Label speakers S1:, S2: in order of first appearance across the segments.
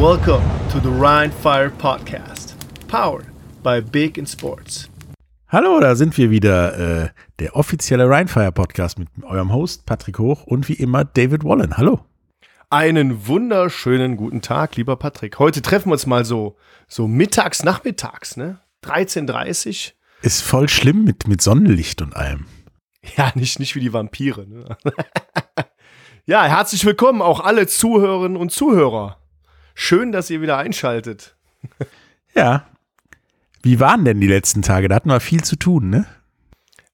S1: Welcome to the Rhine Fire Podcast, powered by Big in Sports.
S2: Hallo, da sind wir wieder, äh, der offizielle Rhinefire Podcast mit eurem Host Patrick Hoch und wie immer David Wallen. Hallo.
S1: Einen wunderschönen guten Tag, lieber Patrick. Heute treffen wir uns mal so, so mittags, nachmittags, ne? 13.30
S2: Ist voll schlimm mit, mit Sonnenlicht und allem.
S1: Ja, nicht, nicht wie die Vampire, ne? ja, herzlich willkommen auch alle Zuhörerinnen und Zuhörer. Schön, dass ihr wieder einschaltet.
S2: Ja. Wie waren denn die letzten Tage? Da hatten wir viel zu tun, ne?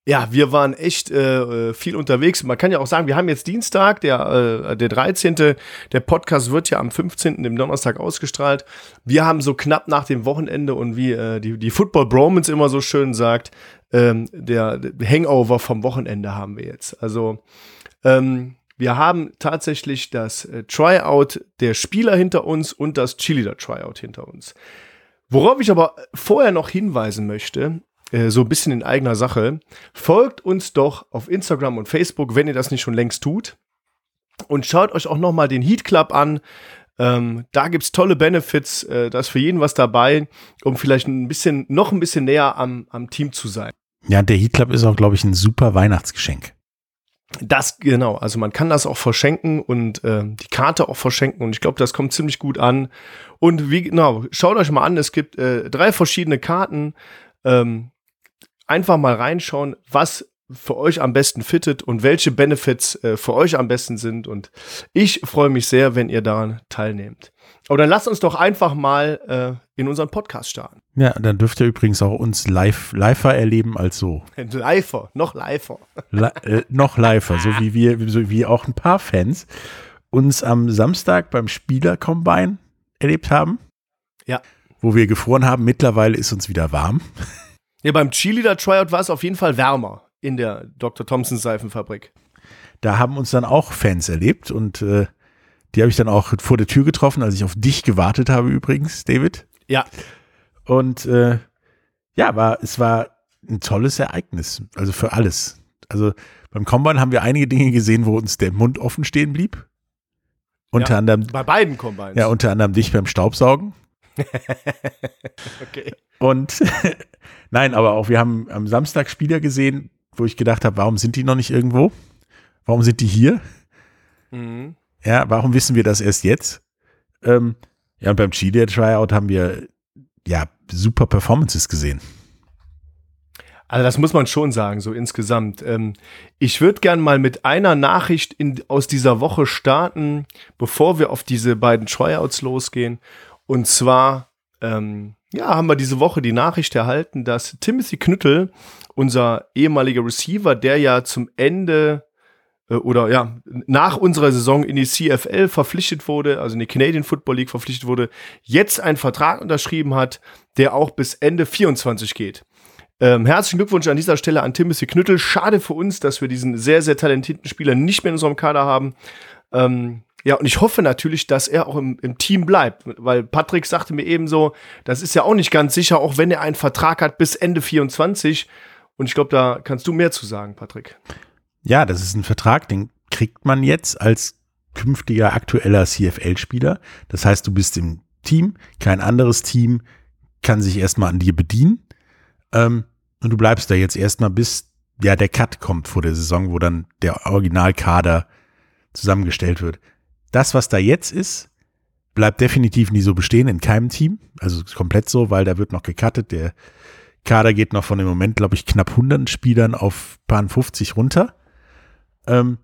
S1: Ja, wir waren echt äh, viel unterwegs. Man kann ja auch sagen, wir haben jetzt Dienstag, der, äh, der 13. Der Podcast wird ja am 15. dem Donnerstag ausgestrahlt. Wir haben so knapp nach dem Wochenende und wie äh, die, die Football Bromans immer so schön sagt, ähm, der, der Hangover vom Wochenende haben wir jetzt. Also ähm, wir haben tatsächlich das äh, Tryout der Spieler hinter uns und das Cheerleader Tryout hinter uns. Worauf ich aber vorher noch hinweisen möchte, äh, so ein bisschen in eigener Sache, folgt uns doch auf Instagram und Facebook, wenn ihr das nicht schon längst tut. Und schaut euch auch noch mal den Heat Club an. Ähm, da gibt's tolle Benefits, äh, da ist für jeden was dabei, um vielleicht ein bisschen, noch ein bisschen näher am, am Team zu sein.
S2: Ja, der Heat Club ist auch, glaube ich, ein super Weihnachtsgeschenk.
S1: Das, genau, also man kann das auch verschenken und äh, die Karte auch verschenken und ich glaube, das kommt ziemlich gut an. Und wie, genau, schaut euch mal an, es gibt äh, drei verschiedene Karten. Ähm, einfach mal reinschauen, was für euch am besten fittet und welche Benefits äh, für euch am besten sind. Und ich freue mich sehr, wenn ihr daran teilnehmt. Aber dann lasst uns doch einfach mal äh, in unseren Podcast starten.
S2: Ja, dann dürft ihr übrigens auch uns live, liver erleben als so.
S1: Liver, noch liver.
S2: Li äh, noch liver, so wie wir, so wie auch ein paar Fans uns am Samstag beim Spieler-Combine erlebt haben.
S1: Ja.
S2: Wo wir gefroren haben, mittlerweile ist uns wieder warm.
S1: Ja, beim Cheerleader-Tryout war es auf jeden Fall wärmer in der Dr. Thompson Seifenfabrik.
S2: Da haben uns dann auch Fans erlebt und äh, die habe ich dann auch vor der Tür getroffen, als ich auf dich gewartet habe übrigens, David.
S1: Ja.
S2: Und äh, ja, war, es war ein tolles Ereignis, also für alles. Also beim Combine haben wir einige Dinge gesehen, wo uns der Mund offen stehen blieb. Unter
S1: ja,
S2: anderem.
S1: Bei beiden Combines.
S2: Ja, unter anderem dich beim Staubsaugen.
S1: okay.
S2: Und nein, aber auch wir haben am Samstag Spieler gesehen, wo ich gedacht habe, warum sind die noch nicht irgendwo? Warum sind die hier?
S1: Mhm.
S2: Ja, warum wissen wir das erst jetzt? Ähm, ja, und beim Chile Tryout haben wir ja super Performances gesehen.
S1: Also das muss man schon sagen, so insgesamt. Ähm, ich würde gern mal mit einer Nachricht in, aus dieser Woche starten, bevor wir auf diese beiden Tryouts losgehen. Und zwar, ähm, ja, haben wir diese Woche die Nachricht erhalten, dass Timothy Knüttel, unser ehemaliger Receiver, der ja zum Ende äh, oder ja, nach unserer Saison in die CFL verpflichtet wurde, also in die Canadian Football League verpflichtet wurde, jetzt einen Vertrag unterschrieben hat, der auch bis Ende 24 geht. Ähm, herzlichen Glückwunsch an dieser Stelle an Timothy Knüttel. Schade für uns, dass wir diesen sehr, sehr talentierten Spieler nicht mehr in unserem Kader haben. Ähm, ja, und ich hoffe natürlich, dass er auch im, im, Team bleibt, weil Patrick sagte mir eben so, das ist ja auch nicht ganz sicher, auch wenn er einen Vertrag hat bis Ende 24. Und ich glaube, da kannst du mehr zu sagen, Patrick.
S2: Ja, das ist ein Vertrag, den kriegt man jetzt als künftiger aktueller CFL-Spieler. Das heißt, du bist im Team, kein anderes Team kann sich erstmal an dir bedienen. Ähm, und du bleibst da jetzt erstmal bis ja der Cut kommt vor der Saison, wo dann der Originalkader zusammengestellt wird. Das, was da jetzt ist, bleibt definitiv nie so bestehen in keinem Team. Also komplett so, weil da wird noch gecuttet. Der Kader geht noch von dem Moment, glaube ich, knapp 100 Spielern auf paar 50 runter. Ähm,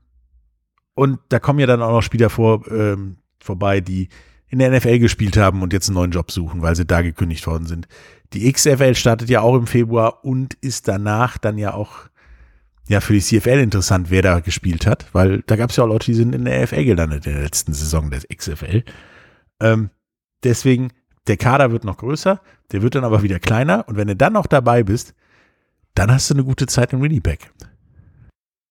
S2: und da kommen ja dann auch noch Spieler vor, ähm, vorbei, die in der NFL gespielt haben und jetzt einen neuen Job suchen, weil sie da gekündigt worden sind. Die XFL startet ja auch im Februar und ist danach dann ja auch ja für die CFL interessant, wer da gespielt hat, weil da gab es ja auch Leute, die sind in der NFL gelandet in der letzten Saison des XFL. Ähm, deswegen, der Kader wird noch größer, der wird dann aber wieder kleiner und wenn du dann noch dabei bist, dann hast du eine gute Zeit im Winnipeg.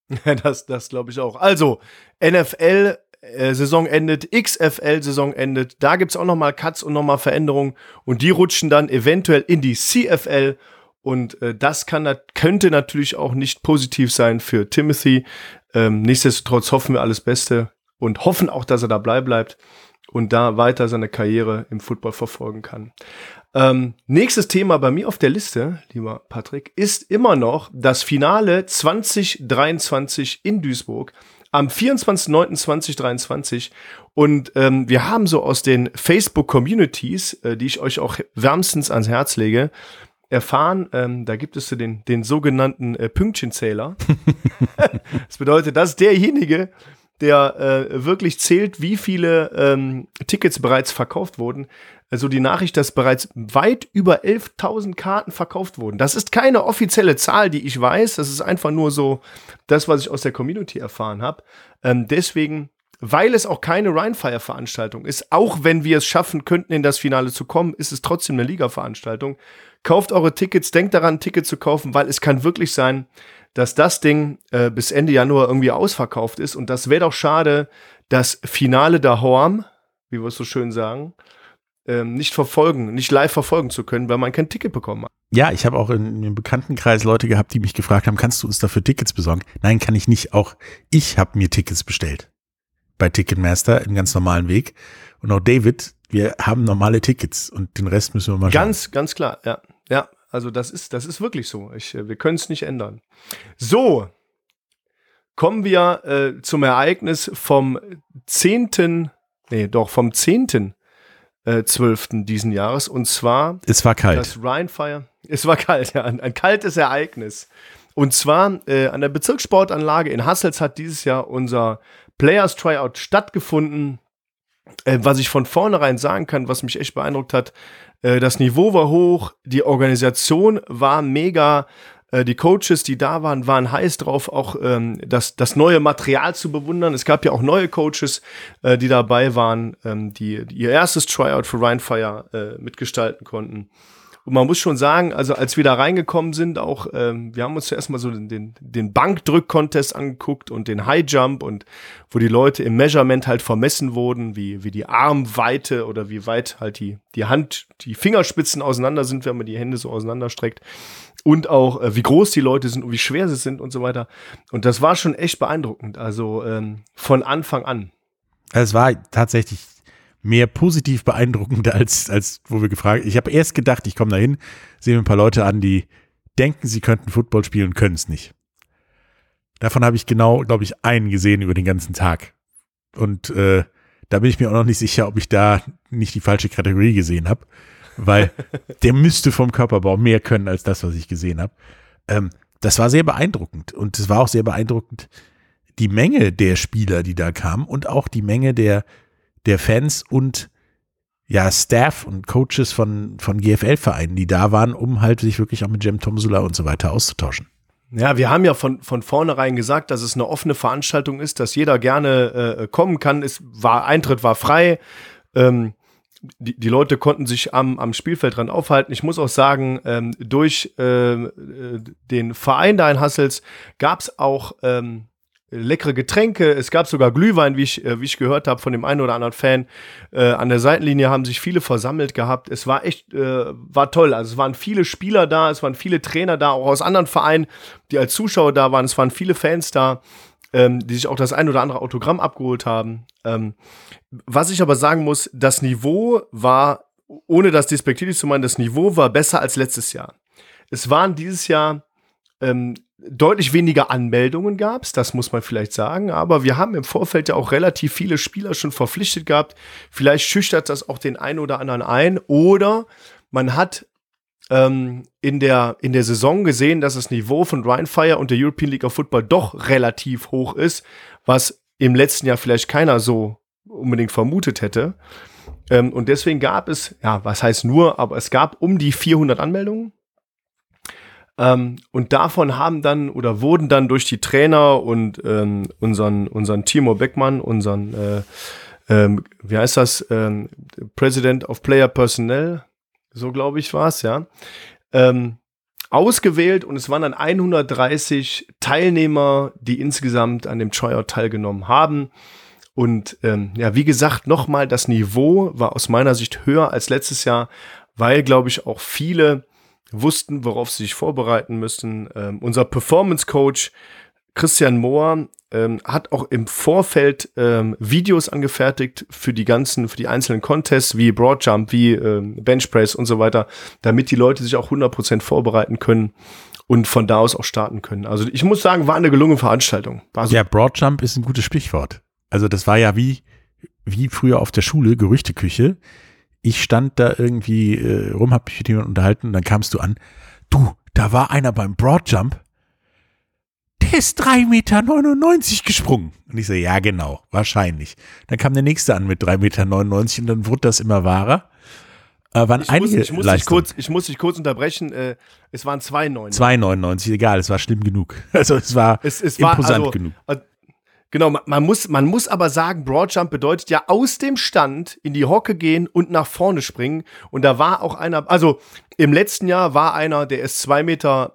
S1: Das, das glaube ich auch. Also, NFL äh, Saison endet, XFL Saison endet, da gibt es auch nochmal Cuts und nochmal Veränderungen und die rutschen dann eventuell in die CFL und äh, das kann, könnte natürlich auch nicht positiv sein für Timothy. Ähm, nichtsdestotrotz hoffen wir alles Beste und hoffen auch, dass er dabei bleibt. und da weiter seine Karriere im Football verfolgen kann. Ähm, nächstes Thema bei mir auf der Liste, lieber Patrick, ist immer noch das Finale 2023 in Duisburg am 24.09.2023. Und ähm, wir haben so aus den Facebook-Communities, äh, die ich euch auch wärmstens ans Herz lege, erfahren, ähm, da gibt es den, den sogenannten äh, Pünktchenzähler. das bedeutet, dass derjenige, der äh, wirklich zählt, wie viele ähm, Tickets bereits verkauft wurden. Also die Nachricht, dass bereits weit über 11.000 Karten verkauft wurden. Das ist keine offizielle Zahl, die ich weiß. Das ist einfach nur so das, was ich aus der Community erfahren habe. Ähm, deswegen, weil es auch keine Rhinefire-Veranstaltung ist, auch wenn wir es schaffen könnten, in das Finale zu kommen, ist es trotzdem eine Liga-Veranstaltung. Kauft eure Tickets, denkt daran, ein Ticket zu kaufen, weil es kann wirklich sein, dass das Ding äh, bis Ende Januar irgendwie ausverkauft ist. Und das wäre doch schade, das Finale der Horm, wie wir es so schön sagen, ähm, nicht verfolgen, nicht live verfolgen zu können, weil man kein Ticket bekommen hat.
S2: Ja, ich habe auch in, im Bekanntenkreis Leute gehabt, die mich gefragt haben, kannst du uns dafür Tickets besorgen? Nein, kann ich nicht. Auch ich habe mir Tickets bestellt bei Ticketmaster im ganz normalen Weg. Und auch David, wir haben normale Tickets und den Rest müssen wir mal
S1: schauen. Ganz, ganz klar, ja. Ja, also das ist, das ist wirklich so. Ich, äh, wir können es nicht ändern. So, kommen wir äh, zum Ereignis vom 10., nee, doch vom 10. Äh, 12. diesen Jahres. Und zwar
S2: es war kalt.
S1: das Rheinfire. Es war kalt, ja, ein, ein kaltes Ereignis. Und zwar äh, an der Bezirkssportanlage in Hassels hat dieses Jahr unser Players Tryout stattgefunden. Äh, was ich von vornherein sagen kann, was mich echt beeindruckt hat, äh, das Niveau war hoch, die Organisation war mega, äh, die Coaches, die da waren, waren heiß drauf, auch ähm, das, das neue Material zu bewundern. Es gab ja auch neue Coaches, äh, die dabei waren, ähm, die, die ihr erstes Tryout für Rheinfire äh, mitgestalten konnten. Und man muss schon sagen, also als wir da reingekommen sind, auch, ähm, wir haben uns zuerst mal so den, den Bankdrück-Contest angeguckt und den High Jump und wo die Leute im Measurement halt vermessen wurden, wie, wie die Armweite oder wie weit halt die, die Hand, die Fingerspitzen auseinander sind, wenn man die Hände so auseinanderstreckt. Und auch, äh, wie groß die Leute sind und wie schwer sie sind und so weiter. Und das war schon echt beeindruckend. Also ähm, von Anfang an.
S2: Es war tatsächlich mehr positiv beeindruckend als, als wo wir gefragt Ich habe erst gedacht, ich komme da hin, sehe mir ein paar Leute an, die denken, sie könnten Football spielen, können es nicht. Davon habe ich genau, glaube ich, einen gesehen über den ganzen Tag. Und äh, da bin ich mir auch noch nicht sicher, ob ich da nicht die falsche Kategorie gesehen habe, weil der müsste vom Körperbau mehr können als das, was ich gesehen habe. Ähm, das war sehr beeindruckend und es war auch sehr beeindruckend die Menge der Spieler, die da kamen und auch die Menge der der Fans und ja, Staff und Coaches von, von GFL-Vereinen, die da waren, um halt sich wirklich auch mit Jem Tomsula und so weiter auszutauschen.
S1: Ja, wir haben ja von, von vornherein gesagt, dass es eine offene Veranstaltung ist, dass jeder gerne äh, kommen kann. Es war, Eintritt war frei. Ähm, die, die Leute konnten sich am, am Spielfeld dran aufhalten. Ich muss auch sagen, ähm, durch äh, den Verein da in Hassels gab es auch ähm, leckere Getränke. Es gab sogar Glühwein, wie ich, äh, wie ich gehört habe von dem einen oder anderen Fan. Äh, an der Seitenlinie haben sich viele versammelt gehabt. Es war echt, äh, war toll. Also es waren viele Spieler da, es waren viele Trainer da, auch aus anderen Vereinen, die als Zuschauer da waren. Es waren viele Fans da, ähm, die sich auch das ein oder andere Autogramm abgeholt haben. Ähm, was ich aber sagen muss, das Niveau war, ohne das despektierlich zu meinen, das Niveau war besser als letztes Jahr. Es waren dieses Jahr ähm, deutlich weniger Anmeldungen gab es, das muss man vielleicht sagen, aber wir haben im Vorfeld ja auch relativ viele Spieler schon verpflichtet gehabt. Vielleicht schüchtert das auch den einen oder anderen ein oder man hat ähm, in, der, in der Saison gesehen, dass das Niveau von Rheinfire und der European League of Football doch relativ hoch ist, was im letzten Jahr vielleicht keiner so unbedingt vermutet hätte. Ähm, und deswegen gab es, ja, was heißt nur, aber es gab um die 400 Anmeldungen ähm, und davon haben dann oder wurden dann durch die Trainer und ähm, unseren, unseren Timo Beckmann, unseren, äh, ähm, wie heißt das, ähm, President of Player Personnel, so glaube ich war es, ja, ähm, ausgewählt und es waren dann 130 Teilnehmer, die insgesamt an dem Tryout teilgenommen haben. Und ähm, ja, wie gesagt, nochmal, das Niveau war aus meiner Sicht höher als letztes Jahr, weil, glaube ich, auch viele wussten, worauf sie sich vorbereiten müssen. Ähm, unser Performance Coach Christian Mohr ähm, hat auch im Vorfeld ähm, Videos angefertigt für die ganzen, für die einzelnen Contests wie Broadjump, wie ähm, Benchpress und so weiter, damit die Leute sich auch 100% vorbereiten können und von da aus auch starten können. Also ich muss sagen, war eine gelungene Veranstaltung. War
S2: so ja, Broadjump ist ein gutes Stichwort. Also das war ja wie, wie früher auf der Schule, Gerüchteküche. Ich stand da irgendwie äh, rum, hab mich mit jemandem unterhalten und dann kamst du an, du, da war einer beim Broadjump, der ist 3,99 Meter gesprungen. Und ich so, ja genau, wahrscheinlich. Dann kam der nächste an mit 3,99 Meter und dann wurde das immer wahrer. Äh, waren
S1: ich
S2: einige
S1: muss, ich, muss dich kurz, ich muss dich kurz unterbrechen. Äh, es waren 2,99.
S2: 2,99, egal, es war schlimm genug. Also es war
S1: es, es imposant war, also, genug. Also, Genau, man, man, muss, man muss aber sagen, Broadjump bedeutet ja aus dem Stand in die Hocke gehen und nach vorne springen. Und da war auch einer, also im letzten Jahr war einer, der ist 2,83 Meter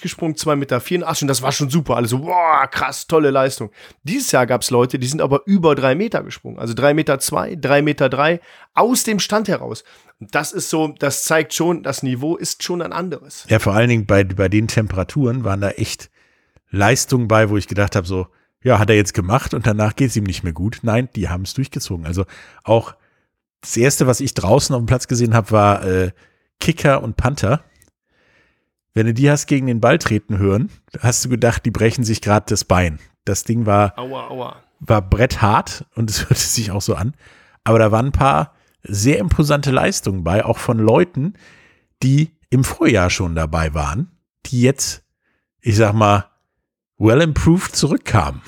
S1: gesprungen, 2,84 Meter und das war schon super. Also, boah, krass, tolle Leistung. Dieses Jahr gab es Leute, die sind aber über 3 Meter gesprungen. Also 3,2 Meter, 3,3 Meter aus dem Stand heraus. Das ist so, das zeigt schon, das Niveau ist schon ein anderes.
S2: Ja, vor allen Dingen bei, bei den Temperaturen waren da echt Leistungen bei, wo ich gedacht habe, so, ja, hat er jetzt gemacht und danach geht es ihm nicht mehr gut. Nein, die haben es durchgezogen. Also auch das erste, was ich draußen auf dem Platz gesehen habe, war äh, Kicker und Panther. Wenn du die hast gegen den Ball treten hören, hast du gedacht, die brechen sich gerade das Bein. Das Ding war,
S1: aua, aua.
S2: war bretthart und es hörte sich auch so an. Aber da waren ein paar sehr imposante Leistungen bei, auch von Leuten, die im Vorjahr schon dabei waren, die jetzt, ich sag mal, well improved zurückkam.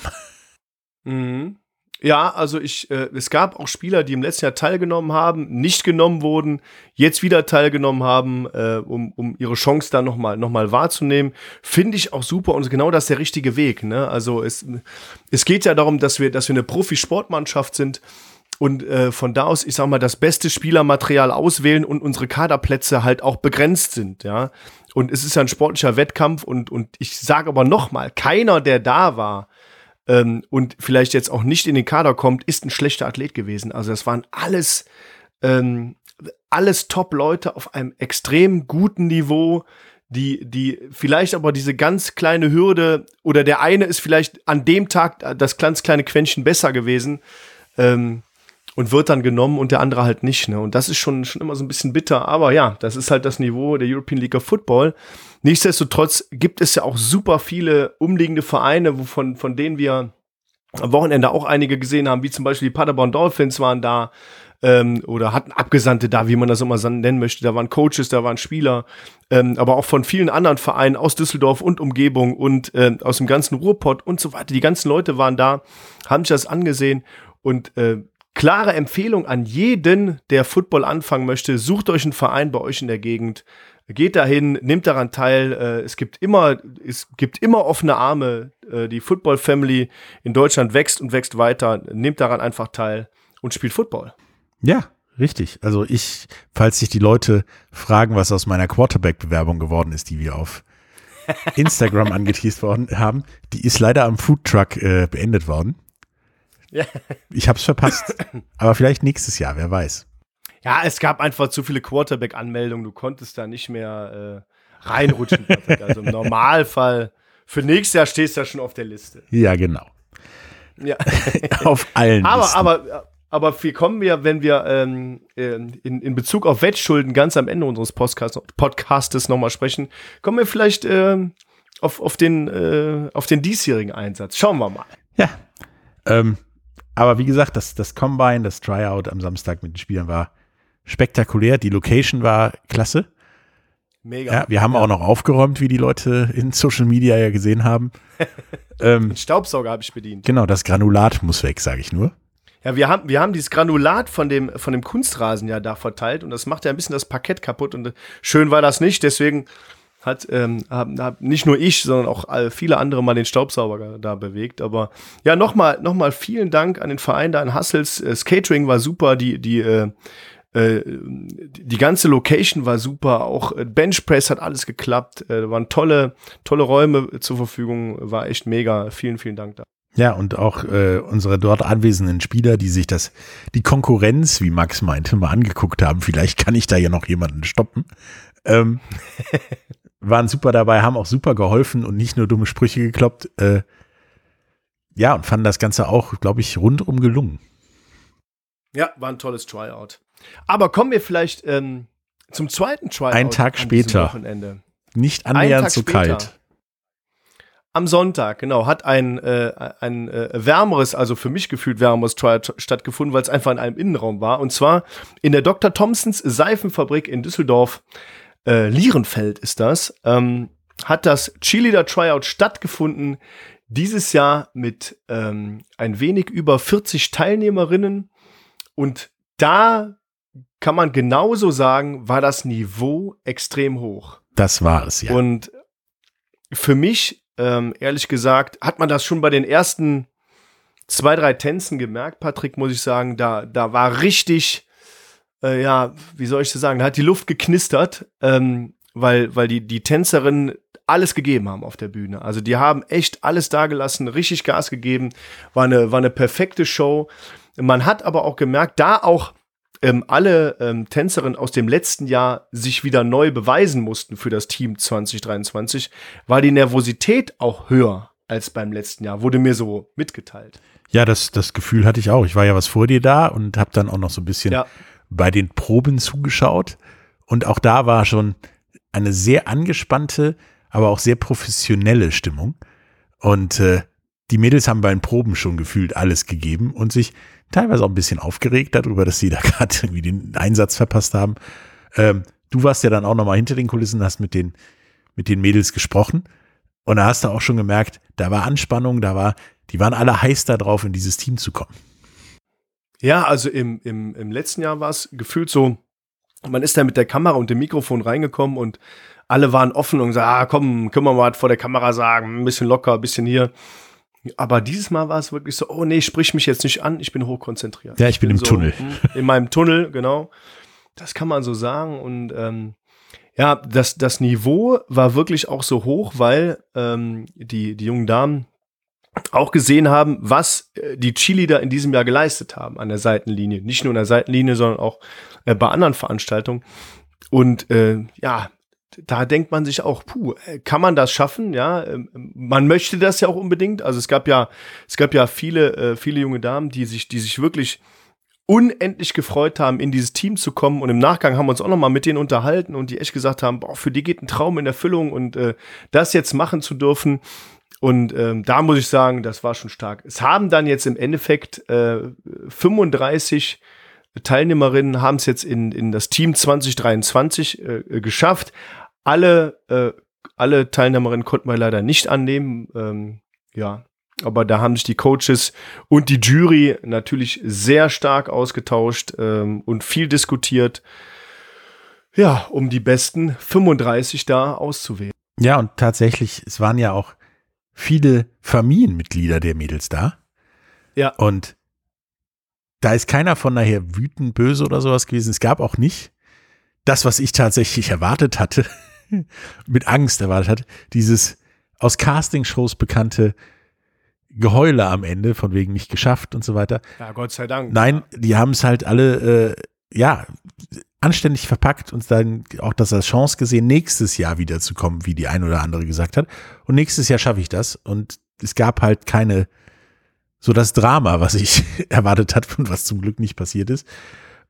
S1: Mhm. Ja, also ich, äh, es gab auch Spieler, die im letzten Jahr teilgenommen haben, nicht genommen wurden, jetzt wieder teilgenommen haben, äh, um, um ihre Chance dann nochmal noch mal wahrzunehmen. Finde ich auch super und genau das ist der richtige Weg. Ne? Also es, es geht ja darum, dass wir, dass wir eine Profisportmannschaft sind und äh, von da aus, ich sag mal, das beste Spielermaterial auswählen und unsere Kaderplätze halt auch begrenzt sind, ja. Und es ist ja ein sportlicher Wettkampf und, und ich sage aber nochmal, keiner, der da war ähm, und vielleicht jetzt auch nicht in den Kader kommt, ist ein schlechter Athlet gewesen. Also das waren alles, ähm, alles Top-Leute auf einem extrem guten Niveau, die, die vielleicht aber diese ganz kleine Hürde oder der eine ist vielleicht an dem Tag das ganz kleine Quäntchen besser gewesen. Ähm, und wird dann genommen und der andere halt nicht. Ne? Und das ist schon, schon immer so ein bisschen bitter. Aber ja, das ist halt das Niveau der European League of Football. Nichtsdestotrotz gibt es ja auch super viele umliegende Vereine, wovon, von denen wir am Wochenende auch einige gesehen haben, wie zum Beispiel die Paderborn Dolphins waren da ähm, oder hatten Abgesandte da, wie man das immer nennen möchte. Da waren Coaches, da waren Spieler, ähm, aber auch von vielen anderen Vereinen aus Düsseldorf und Umgebung und äh, aus dem ganzen Ruhrpott und so weiter. Die ganzen Leute waren da, haben sich das angesehen und äh, klare Empfehlung an jeden, der Football anfangen möchte. Sucht euch einen Verein bei euch in der Gegend. Geht dahin, nehmt daran teil. Äh, es gibt immer, es gibt immer offene Arme. Äh, die Football Family in Deutschland wächst und wächst weiter. Nehmt daran einfach teil und spielt Football.
S2: Ja, richtig. Also ich, falls sich die Leute fragen, was aus meiner Quarterback-Bewerbung geworden ist, die wir auf Instagram angeteased worden haben, die ist leider am Foodtruck äh, beendet worden. Ja. Ich habe es verpasst. Aber vielleicht nächstes Jahr, wer weiß.
S1: Ja, es gab einfach zu viele Quarterback-Anmeldungen. Du konntest da nicht mehr äh, reinrutschen. also im Normalfall. Für nächstes Jahr stehst du ja schon auf der Liste.
S2: Ja, genau.
S1: Ja.
S2: auf allen
S1: aber, Listen. Aber, aber wie kommen wir, wenn wir ähm, in, in Bezug auf Wettschulden ganz am Ende unseres Podcast, Podcastes nochmal sprechen, kommen wir vielleicht ähm, auf, auf, den, äh, auf den diesjährigen Einsatz. Schauen wir mal.
S2: Ja. Ähm, aber wie gesagt, das, das Combine, das Tryout am Samstag mit den Spielern war spektakulär. Die Location war klasse.
S1: Mega.
S2: Ja, wir haben ja. auch noch aufgeräumt, wie die Leute in Social Media ja gesehen haben.
S1: ähm, Staubsauger habe ich bedient.
S2: Genau, das Granulat muss weg, sage ich nur.
S1: Ja, wir haben, wir haben dieses Granulat von dem, von dem Kunstrasen ja da verteilt und das macht ja ein bisschen das Parkett kaputt und schön war das nicht, deswegen hat, ähm, hab, hab nicht nur ich, sondern auch viele andere mal den Staubsauger da bewegt. Aber ja, nochmal noch mal vielen Dank an den Verein da in Hassels. Das Catering war super, die, die, äh, äh, die ganze Location war super, auch äh, Benchpress hat alles geklappt, äh, da waren tolle, tolle Räume zur Verfügung, war echt mega. Vielen, vielen Dank da.
S2: Ja, und auch äh, unsere dort anwesenden Spieler, die sich das, die Konkurrenz, wie Max meinte, mal angeguckt haben. Vielleicht kann ich da ja noch jemanden stoppen. Ähm, waren super dabei, haben auch super geholfen und nicht nur dumme Sprüche gekloppt. Äh, ja, und fanden das Ganze auch, glaube ich, rundum gelungen.
S1: Ja, war ein tolles Tryout. Aber kommen wir vielleicht ähm, zum zweiten Tryout.
S2: Ein Tag später.
S1: Wochenende.
S2: Nicht annähernd so
S1: später.
S2: kalt.
S1: Am Sonntag, genau, hat ein, äh, ein äh, wärmeres, also für mich gefühlt wärmeres Tryout stattgefunden, weil es einfach in einem Innenraum war. Und zwar in der Dr. Thompsons Seifenfabrik in Düsseldorf. Äh, Lierenfeld ist das. Ähm, hat das Cheerleader Tryout stattgefunden. Dieses Jahr mit ähm, ein wenig über 40 Teilnehmerinnen. Und da kann man genauso sagen, war das Niveau extrem hoch.
S2: Das war es, ja.
S1: Und für mich, ähm, ehrlich gesagt, hat man das schon bei den ersten zwei, drei Tänzen gemerkt, Patrick, muss ich sagen. Da, da war richtig, äh, ja, wie soll ich das sagen, da hat die Luft geknistert, ähm, weil, weil die, die Tänzerinnen alles gegeben haben auf der Bühne. Also die haben echt alles dagelassen, richtig Gas gegeben, war eine, war eine perfekte Show. Man hat aber auch gemerkt, da auch ähm, alle ähm, Tänzerinnen aus dem letzten Jahr sich wieder neu beweisen mussten für das Team 2023, war die Nervosität auch höher als beim letzten Jahr, wurde mir so mitgeteilt.
S2: Ja, das, das Gefühl hatte ich auch. Ich war ja was vor dir da und habe dann auch noch so ein bisschen
S1: Ja.
S2: Bei den Proben zugeschaut. Und auch da war schon eine sehr angespannte, aber auch sehr professionelle Stimmung. Und äh, die Mädels haben bei den Proben schon gefühlt alles gegeben und sich teilweise auch ein bisschen aufgeregt darüber, dass sie da gerade irgendwie den Einsatz verpasst haben. Ähm, du warst ja dann auch noch mal hinter den Kulissen, hast mit den, mit den Mädels gesprochen. Und da hast du auch schon gemerkt, da war Anspannung, da war, die waren alle heiß darauf, in dieses Team zu kommen.
S1: Ja, also im, im, im letzten Jahr war es gefühlt so, man ist da mit der Kamera und dem Mikrofon reingekommen und alle waren offen und gesagt, ah, komm, können wir mal was vor der Kamera sagen, ein bisschen locker, ein bisschen hier. Aber dieses Mal war es wirklich so, oh nee, sprich mich jetzt nicht an, ich bin hochkonzentriert.
S2: Ja, ich bin im
S1: so,
S2: Tunnel.
S1: In meinem Tunnel, genau. Das kann man so sagen. Und ähm, ja, das, das Niveau war wirklich auch so hoch, weil ähm, die, die jungen Damen auch gesehen haben, was äh, die Cheerleader in diesem Jahr geleistet haben an der Seitenlinie. Nicht nur an der Seitenlinie, sondern auch äh, bei anderen Veranstaltungen. Und äh, ja, da denkt man sich auch, puh, äh, kann man das schaffen? Ja, ähm, man möchte das ja auch unbedingt. Also es gab ja, es gab ja viele, äh, viele junge Damen, die sich, die sich wirklich unendlich gefreut haben, in dieses Team zu kommen. Und im Nachgang haben wir uns auch noch mal mit denen unterhalten und die echt gesagt haben, boah, für die geht ein Traum in Erfüllung und äh, das jetzt machen zu dürfen. Und ähm, da muss ich sagen, das war schon stark. Es haben dann jetzt im Endeffekt äh, 35 Teilnehmerinnen haben es jetzt in, in das Team 2023 äh, geschafft. Alle, äh, alle Teilnehmerinnen konnten wir leider nicht annehmen. Ähm, ja, aber da haben sich die Coaches und die Jury natürlich sehr stark ausgetauscht ähm, und viel diskutiert. Ja, um die besten 35 da auszuwählen.
S2: Ja, und tatsächlich, es waren ja auch viele Familienmitglieder der Mädels da.
S1: Ja.
S2: Und da ist keiner von daher wütend, böse oder sowas gewesen. Es gab auch nicht das, was ich tatsächlich erwartet hatte, mit Angst erwartet hatte, dieses aus Castingshows bekannte Geheule am Ende, von wegen nicht geschafft und so weiter.
S1: Ja, Gott sei Dank.
S2: Nein, die haben es halt alle, äh, ja, anständig verpackt und dann auch das als Chance gesehen, nächstes Jahr wiederzukommen, wie die ein oder andere gesagt hat. Und nächstes Jahr schaffe ich das. Und es gab halt keine, so das Drama, was ich erwartet hat und was zum Glück nicht passiert ist.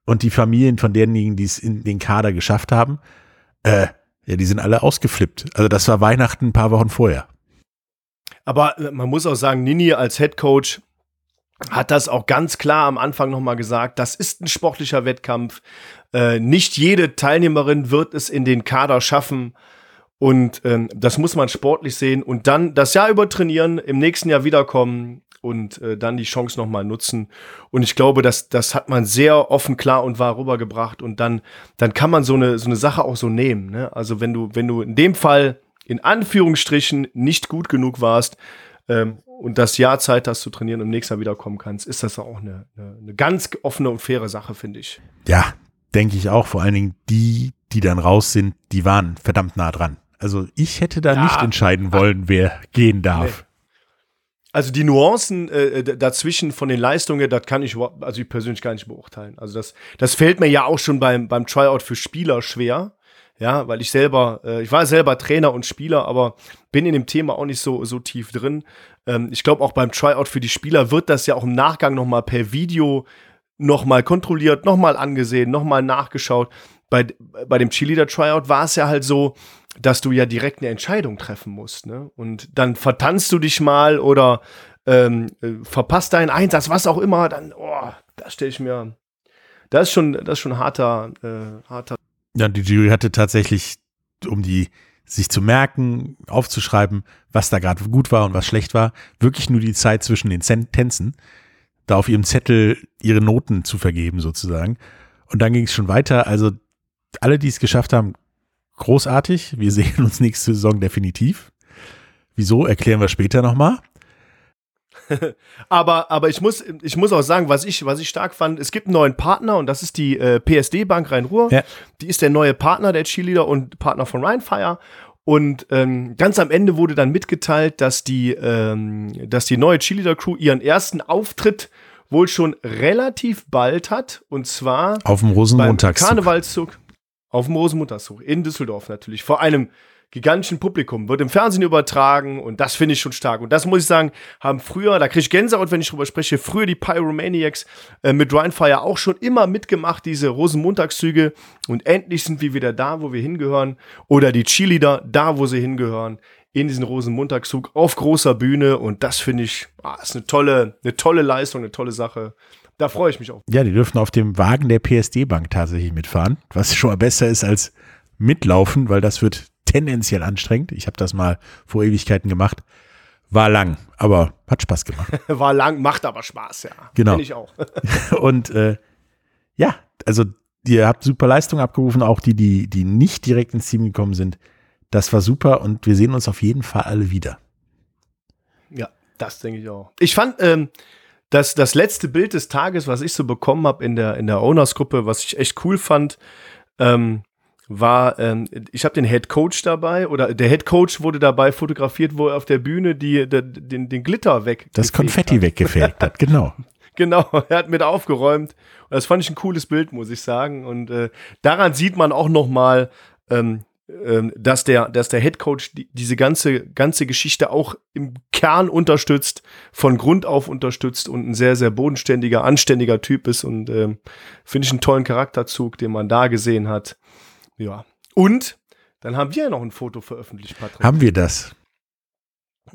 S2: Und die Familien von derjenigen, die es in den Kader geschafft haben, äh, ja, die sind alle ausgeflippt. Also das war Weihnachten ein paar Wochen vorher.
S1: Aber äh, man muss auch sagen, Nini als Head Coach hat das auch ganz klar am Anfang nochmal gesagt. Das ist ein sportlicher Wettkampf. Äh, nicht jede Teilnehmerin wird es in den Kader schaffen. Und ähm, das muss man sportlich sehen und dann das Jahr über trainieren, im nächsten Jahr wiederkommen und äh, dann die Chance nochmal nutzen. Und ich glaube, das, das hat man sehr offen, klar und wahr rübergebracht. Und dann, dann kann man so eine, so eine Sache auch so nehmen. Ne? Also wenn du, wenn du in dem Fall in Anführungsstrichen nicht gut genug warst ähm, und das Jahr Zeit hast zu trainieren und im nächsten Jahr wiederkommen kannst, ist das auch eine, eine, eine ganz offene und faire Sache, finde ich.
S2: Ja, denke ich auch. Vor allen Dingen die, die dann raus sind, die waren verdammt nah dran. Also ich hätte da
S1: Ja.
S2: nicht entscheiden wollen, wer gehen darf.
S1: Also die Nuancen äh, d- dazwischen von den Leistungen, das kann ich also ich persönlich gar nicht beurteilen. Also das, das fällt mir ja auch schon beim, beim Tryout für Spieler schwer. Ja, weil ich selber, äh, ich war selber Trainer und Spieler, aber bin in dem Thema auch nicht so, so tief drin. Ähm, ich glaube, auch beim Tryout für die Spieler wird das ja auch im Nachgang nochmal per Video nochmal kontrolliert, nochmal angesehen, nochmal nachgeschaut. Bei, bei dem Cheerleader Tryout war es ja halt so, dass du ja direkt eine Entscheidung treffen musst. Ne? Und dann vertanzt du dich mal oder ähm, äh, verpasst deinen Einsatz, was auch immer, dann, oh, da stelle ich mir, das ist schon, das ist schon harter, äh, harter.
S2: Ja, die Jury hatte tatsächlich, um die sich zu merken, aufzuschreiben, was da gerade gut war und was schlecht war, wirklich nur die Zeit zwischen den Tänzen, da auf ihrem Zettel ihre Noten zu vergeben sozusagen. Und dann ging es schon weiter. Also alle, die es geschafft haben, großartig. Wir sehen uns nächste Saison definitiv. Wieso, erklären wir später nochmal.
S1: aber, aber ich muss, ich muss auch sagen, was ich, was ich stark fand, es gibt einen neuen Partner und das ist die äh, PSD Bank Rhein-Ruhr. Ja. Die ist der neue Partner der Cheerleader und Partner von Rheinfire. Und ähm, ganz am Ende wurde dann mitgeteilt, dass die, ähm, dass die neue Cheerleader Crew ihren ersten Auftritt wohl schon relativ bald hat. Und zwar
S2: auf dem Rosenmontagszug.
S1: Karnevalszug. Auf dem Rosenmontagszug in Düsseldorf natürlich. Vor einem gigantischen Publikum, wird im Fernsehen übertragen und das finde ich schon stark. Und das muss ich sagen, haben früher, da kriege ich Gänsehaut, wenn ich drüber spreche, früher die Pyromaniacs äh, mit Rhinefire auch schon immer mitgemacht, diese Rosenmontagszüge. Und endlich sind wir wieder da, wo wir hingehören. Oder die Cheerleader da, wo sie hingehören. In diesen Rosenmontagszug auf großer Bühne. Und das finde ich, ah, ist eine tolle, eine tolle Leistung, eine tolle Sache. Da freue ich mich auch.
S2: Ja, die dürfen auf dem Wagen der PSD-Bank tatsächlich mitfahren, was schon mal besser ist als mitlaufen, weil das wird tendenziell anstrengend. Ich habe das mal vor Ewigkeiten gemacht. War lang, aber hat Spaß gemacht.
S1: War lang, macht aber Spaß, ja.
S2: Genau.
S1: Kenn ich auch.
S2: Und äh, ja, also ihr habt super Leistung abgerufen, auch die, die, die nicht direkt ins Team gekommen sind. Das war super und wir sehen uns auf jeden Fall alle wieder.
S1: Ja, das denke ich auch. Ich fand ähm, das, das letzte Bild des Tages, was ich so bekommen habe in der, in der Owners-Gruppe, was ich echt cool fand, ähm, war, ähm, ich habe den Head Coach dabei oder der Head Coach wurde dabei fotografiert, wo er auf der Bühne die, die den, den Glitter weg.
S2: Das Konfetti weggefegt hat, genau.
S1: Genau, er hat mit aufgeräumt. Und das fand ich ein cooles Bild, muss ich sagen. Und äh, daran sieht man auch noch mal, ähm, ähm, dass der, dass der Head Coach die, diese ganze, ganze Geschichte auch im Kern unterstützt, von Grund auf unterstützt und ein sehr, sehr bodenständiger, anständiger Typ ist. Und ähm, finde ich einen tollen Charakterzug, den man da gesehen hat. Ja. Und dann haben wir ja noch ein Foto veröffentlicht,
S2: Patrick. Haben wir das?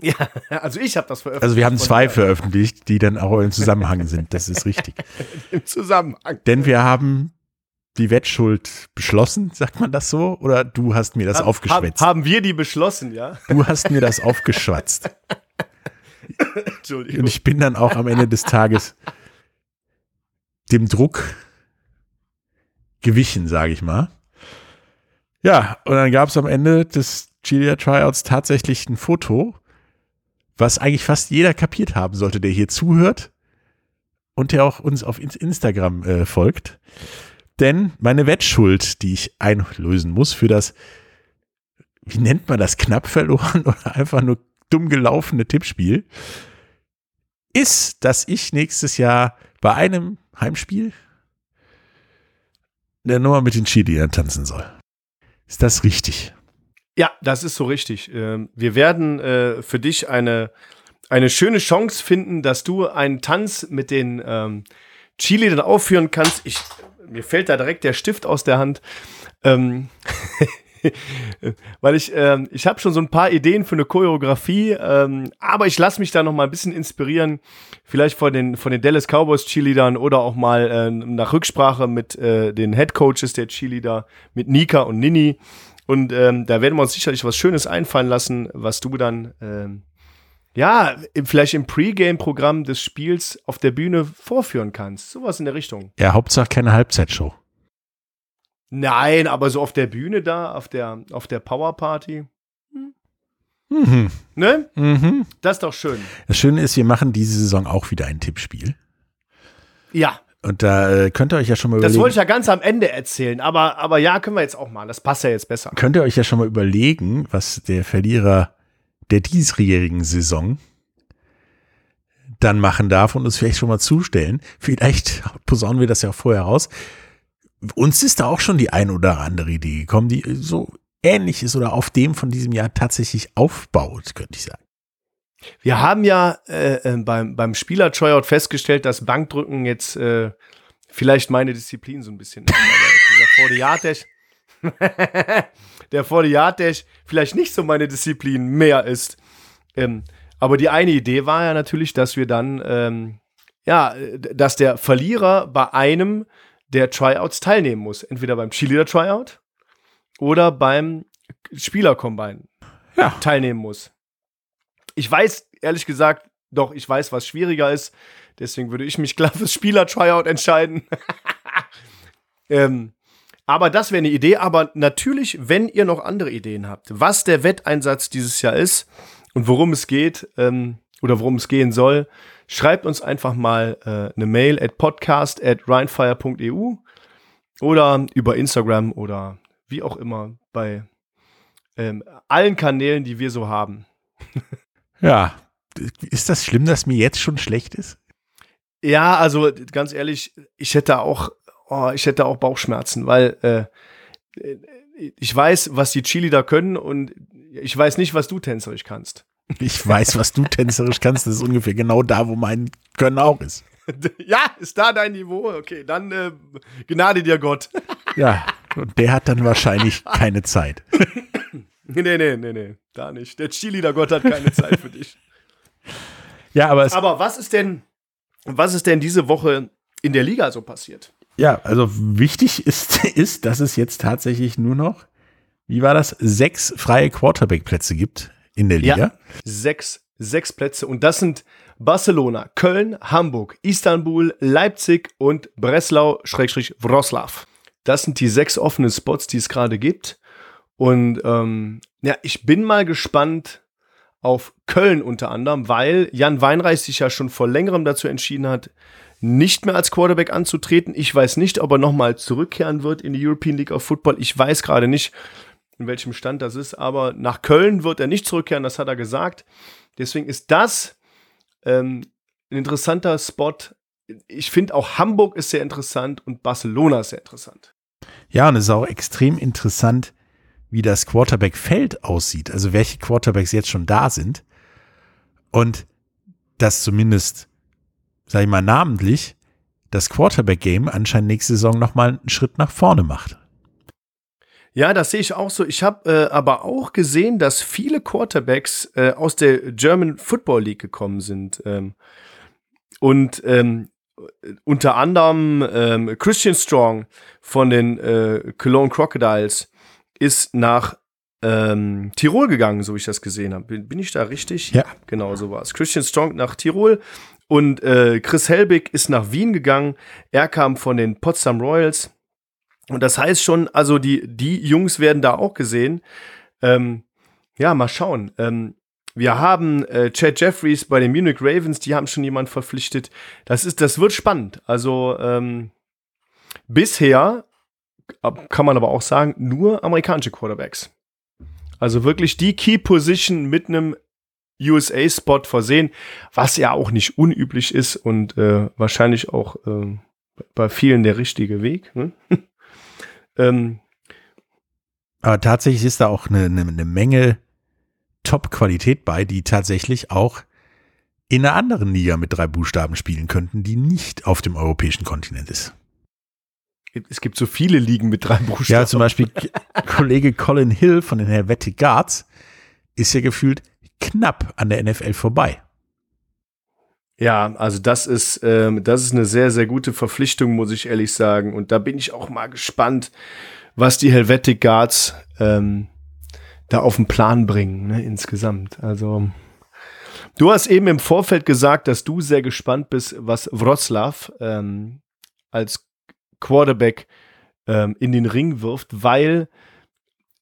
S1: Ja, also ich habe das veröffentlicht.
S2: Also wir haben zwei veröffentlicht, die dann auch im Zusammenhang sind. Das ist richtig.
S1: Im Zusammenhang.
S2: Denn wir haben die Wettschuld beschlossen, sagt man das so? Oder du hast mir das Hab, aufgeschwätzt?
S1: haben wir die beschlossen, ja?
S2: Du hast mir das aufgeschwatzt. Entschuldigung. Und ich bin dann auch am Ende des Tages dem Druck gewichen, sage ich mal. Ja, und dann gab es am Ende des Cheerleader Tryouts tatsächlich ein Foto, was eigentlich fast jeder kapiert haben sollte, der hier zuhört und der auch uns auf Instagram äh, folgt. Denn meine Wettschuld, die ich einlösen muss für das, wie nennt man das, knapp verloren oder einfach nur dumm gelaufene Tippspiel, ist, dass ich nächstes Jahr bei einem Heimspiel der Nummer mit den Cheerleadern tanzen soll. Ist das richtig?
S1: Ja, das ist so richtig. Ähm, wir werden äh, für dich eine, eine schöne Chance finden, dass du einen Tanz mit den ähm, Chili dann aufführen kannst. Ich, mir fällt da direkt der Stift aus der Hand. Ähm, weil ich, ähm, ich habe schon so ein paar Ideen für eine Choreografie, ähm, aber ich lasse mich da noch mal ein bisschen inspirieren, vielleicht von den, von den Dallas Cowboys Cheerleadern oder auch mal äh, nach Rücksprache mit äh, den Head Coaches der Cheerleader, mit Nika und Nini. Und ähm, da werden wir uns sicherlich was Schönes einfallen lassen, was du dann ähm, ja, vielleicht im Pre-Game-Programm des Spiels auf der Bühne vorführen kannst. Sowas in der Richtung.
S2: Ja, Hauptsache keine Halbzeitshow.
S1: Nein, aber so auf der Bühne da, auf der, auf der Power-Party.
S2: Mhm.
S1: Ne?
S2: Mhm.
S1: Das ist doch schön.
S2: Das Schöne ist, wir machen diese Saison auch wieder ein Tippspiel.
S1: Ja.
S2: Und da äh, könnt ihr euch ja schon mal überlegen.
S1: Das wollte ich ja ganz am Ende erzählen, aber, aber ja, können wir jetzt auch mal. Das passt ja jetzt besser.
S2: Könnt ihr euch ja schon mal überlegen, was der Verlierer der diesjährigen Saison dann machen darf und uns vielleicht schon mal zustellen. Vielleicht posaunen wir das ja vorher raus. Uns ist da auch schon die ein oder andere Idee gekommen, die so ähnlich ist oder auf dem von diesem Jahr tatsächlich aufbaut, könnte ich sagen.
S1: Wir haben ja äh, äh beim, beim Spieler-Tryout festgestellt, dass Bankdrücken jetzt äh, vielleicht meine Disziplin so ein bisschen ist. Aber dieser 40 der 40 vielleicht nicht so meine Disziplin mehr ist. Ähm, aber die eine Idee war ja natürlich, dass wir dann, ähm, ja, dass der Verlierer bei einem der Tryouts teilnehmen muss. Entweder beim Cheerleader-Tryout oder beim Spieler-Combine ja. teilnehmen muss. Ich weiß, ehrlich gesagt, doch, ich weiß, was schwieriger ist. Deswegen würde ich mich klar fürs Spieler-Tryout entscheiden. ähm, aber das wäre eine Idee. Aber natürlich, wenn ihr noch andere Ideen habt, was der Wetteinsatz dieses Jahr ist und worum es geht ähm, oder worum es gehen soll, schreibt uns einfach mal äh, eine Mail at podcast at rheinfire.eu oder über Instagram oder wie auch immer bei ähm, allen Kanälen, die wir so haben.
S2: ja, ist das schlimm, dass mir jetzt schon schlecht ist?
S1: Ja, also ganz ehrlich, ich hätte auch, oh, ich hätte auch Bauchschmerzen, weil äh, ich weiß, was die Chili da können und ich weiß nicht, was du tänzerisch kannst.
S2: Ich weiß, was du tänzerisch kannst. Das ist ungefähr genau da, wo mein Können auch ist.
S1: Ja, ist da dein Niveau? Okay, dann äh, gnade dir Gott.
S2: Ja, und der hat dann wahrscheinlich keine Zeit.
S1: Nee, nee, nee, nee, da nicht. Der Chili, der Gott hat keine Zeit für dich.
S2: Ja, aber es
S1: Aber was ist denn, was ist denn diese Woche in der Liga so passiert?
S2: Ja, also wichtig ist, ist, dass es jetzt tatsächlich nur noch, wie war das, sechs freie Quarterback-Plätze gibt in der Liga. Ja,
S1: sechs, sechs Plätze. Und das sind Barcelona, Köln, Hamburg, Istanbul, Leipzig und Breslau-Wroclaw. Das sind die sechs offenen Spots, die es gerade gibt. Und ähm, ja, ich bin mal gespannt auf Köln unter anderem, weil Jan Weinreich sich ja schon vor längerem dazu entschieden hat, nicht mehr als Quarterback anzutreten. Ich weiß nicht, ob er nochmal zurückkehren wird in die European League of Football. Ich weiß gerade nicht, in welchem Stand das ist, aber nach Köln wird er nicht zurückkehren, das hat er gesagt. Deswegen ist das ähm, ein interessanter Spot. Ich finde auch Hamburg ist sehr interessant und Barcelona ist sehr interessant.
S2: Ja, und es ist auch extrem interessant, wie das Quarterback-Feld aussieht. Also welche Quarterbacks jetzt schon da sind. Und dass zumindest, sag ich mal, namentlich das Quarterback-Game anscheinend nächste Saison nochmal einen Schritt nach vorne macht.
S1: Ja, das sehe ich auch so. Ich habe äh, aber auch gesehen, dass viele Quarterbacks äh, aus der German Football League gekommen sind. Ähm, und ähm, unter anderem ähm, Christian Strong von den äh, Cologne Crocodiles ist nach ähm, Tirol gegangen, so wie ich das gesehen habe. Bin, bin, ich da richtig?
S2: Ja.
S1: Genau, so war es. Christian Strong nach Tirol und äh, Chris Helbig ist nach Wien gegangen. Er kam von den Potsdam Royals. Und das heißt schon, also die, die Jungs werden da auch gesehen. Ähm, ja, mal schauen. Ähm, wir haben äh, Chad Jeffries bei den Munich Ravens, die haben schon jemanden verpflichtet. Das ist, das wird spannend. Also ähm, bisher kann man aber auch sagen, nur amerikanische Quarterbacks. Also wirklich die Key Position mit einem USA-Spot versehen, was ja auch nicht unüblich ist und äh, wahrscheinlich auch äh, bei vielen der richtige Weg. Ne?
S2: Ähm, Aber tatsächlich ist da auch eine, eine, eine Menge Top-Qualität bei, die tatsächlich auch in einer anderen Liga mit drei Buchstaben spielen könnten, die nicht auf dem europäischen Kontinent ist.
S1: Es gibt so viele Ligen mit drei Buchstaben.
S2: Ja, zum Beispiel Kollege Colin Hill von den Helvetic Guards ist ja gefühlt knapp an der NFL vorbei.
S1: Ja, also das ist, ähm, das ist eine sehr, sehr gute Verpflichtung, muss ich ehrlich sagen. Und da bin ich auch mal gespannt, was die Helvetic Guards ähm, da auf den Plan bringen, ne, insgesamt. Also, du hast eben im Vorfeld gesagt, dass du sehr gespannt bist, was Wroclaw ähm, als Quarterback ähm, in den Ring wirft, weil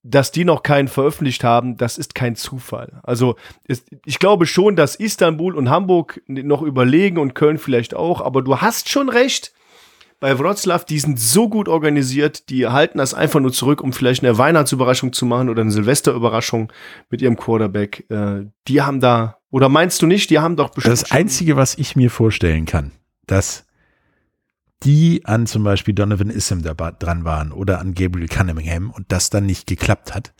S1: dass die noch keinen veröffentlicht haben, das ist kein Zufall. Also ist, ich glaube schon, dass Istanbul und Hamburg noch überlegen und Köln vielleicht auch, aber du hast schon recht. Bei Wroclaw, die sind so gut organisiert, die halten das einfach nur zurück, um vielleicht eine Weihnachtsüberraschung zu machen oder eine Silvesterüberraschung mit ihrem Quarterback. Äh, die haben da, oder meinst du nicht, die haben doch
S2: bestimmt. Das Einzige, was ich mir vorstellen kann, dass die an zum Beispiel Donovan Issam dran waren oder an Gabriel Cunningham und das dann nicht geklappt hat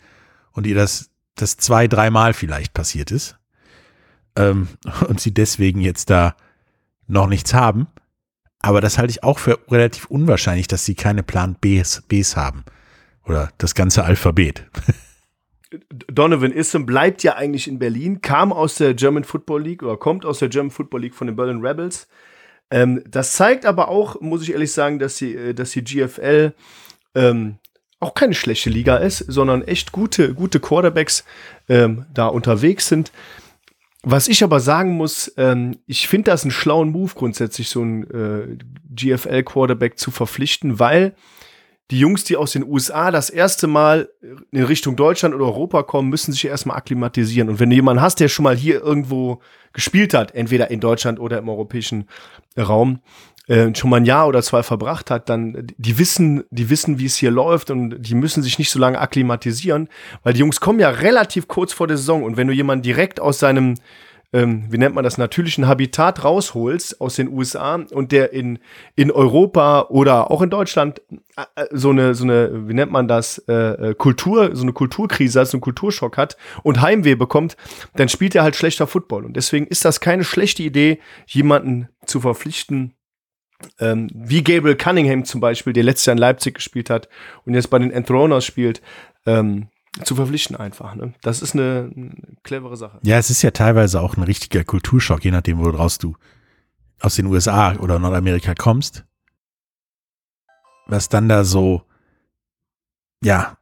S2: und ihr das, das zwei, dreimal vielleicht passiert ist ähm, und sie deswegen jetzt da noch nichts haben. Aber das halte ich auch für relativ unwahrscheinlich, dass sie keine Plan Bs, Bs haben. Oder das ganze Alphabet.
S1: Donovan Issam bleibt ja eigentlich in Berlin, kam aus der German Football League oder kommt aus der German Football League von den Berlin Rebels. Ähm, das zeigt aber auch, muss ich ehrlich sagen, dass die, äh, dass die GFL ähm, auch keine schlechte Liga ist, sondern echt gute, gute Quarterbacks ähm, da unterwegs sind. Was ich aber sagen muss, ähm, ich finde das einen schlauen Move grundsätzlich, so einen äh, GFL-Quarterback zu verpflichten, weil die Jungs, die aus den USA das erste Mal in Richtung Deutschland oder Europa kommen, müssen sich erstmal akklimatisieren. Und wenn du jemanden hast, der schon mal hier irgendwo gespielt hat, entweder in Deutschland oder im europäischen Raum, äh, schon mal ein Jahr oder zwei verbracht hat, dann die wissen, die wissen, wie es hier läuft und die müssen sich nicht so lange akklimatisieren, weil die Jungs kommen ja relativ kurz vor der Saison und wenn du jemanden direkt aus seinem ähm, wie nennt man das, natürlichen Habitat rausholst aus den USA und der in, in Europa oder auch in Deutschland äh, äh, so eine, so eine, wie nennt man das, äh, äh, Kultur, so eine Kulturkrise, so einen Kulturschock hat und Heimweh bekommt, dann spielt er halt schlechter Football. Und deswegen ist das keine schlechte Idee, jemanden zu verpflichten, ähm, wie Gabriel Cunningham zum Beispiel, der letztes Jahr in Leipzig gespielt hat und jetzt bei den Enthroners spielt, ähm, zu verpflichten einfach. Ne? Das ist eine, eine, clevere Sache.
S2: Ja, es ist ja teilweise auch ein richtiger Kulturschock, je nachdem, woraus du aus den USA oder Nordamerika kommst. Was dann da so, ja,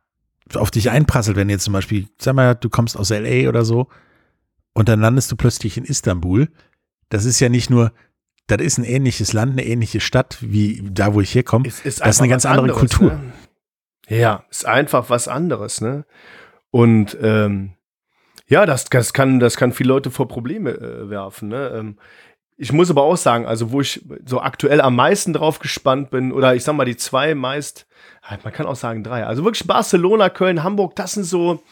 S2: auf dich einprasselt, wenn jetzt zum Beispiel, sag mal, du kommst aus LA oder so und dann landest du plötzlich in Istanbul. Das ist ja nicht nur, das ist ein ähnliches Land, eine ähnliche Stadt wie da, wo ich herkomme. Das ist eine ganz andere anderes, Kultur.
S1: Ne? Ja, ist einfach was anderes, ne? Und ähm, ja, das, das, kann, das kann viele Leute vor Probleme äh, werfen. Ne? Ähm, ich muss aber auch sagen, also wo ich so aktuell am meisten drauf gespannt bin, oder ich sag mal die zwei meist, man kann auch sagen drei. Also wirklich Barcelona, Köln, Hamburg, das sind so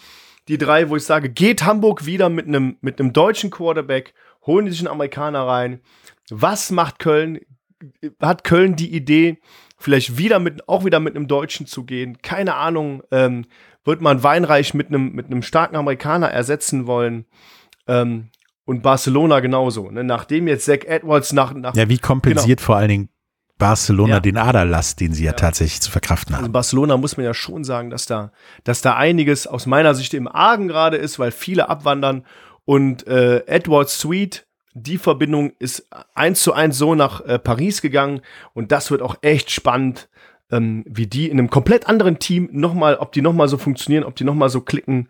S1: die drei, wo ich sage, geht Hamburg wieder mit einem mit einem deutschen Quarterback, holen die sich einen Amerikaner rein. Was macht Köln? Hat Köln die Idee, vielleicht wieder mit, auch wieder mit einem Deutschen zu gehen. Keine Ahnung, ähm, wird man Weinreich mit einem, mit einem starken Amerikaner ersetzen wollen. Ähm, und Barcelona genauso. Ne? Nachdem jetzt Zach Edwards nach, nach
S2: Ja, wie kompensiert genau. vor allen Dingen Barcelona ja. den Aderlass, den sie ja, ja, tatsächlich zu verkraften haben. Also
S1: Barcelona muss man ja schon sagen, dass da, dass da einiges aus meiner Sicht im Argen gerade ist, weil viele abwandern und äh, Edward Sweet die Verbindung ist eins zu eins so nach äh, Paris gegangen und das wird auch echt spannend, ähm, wie die in einem komplett anderen Team nochmal, ob die nochmal so funktionieren, ob die nochmal so klicken.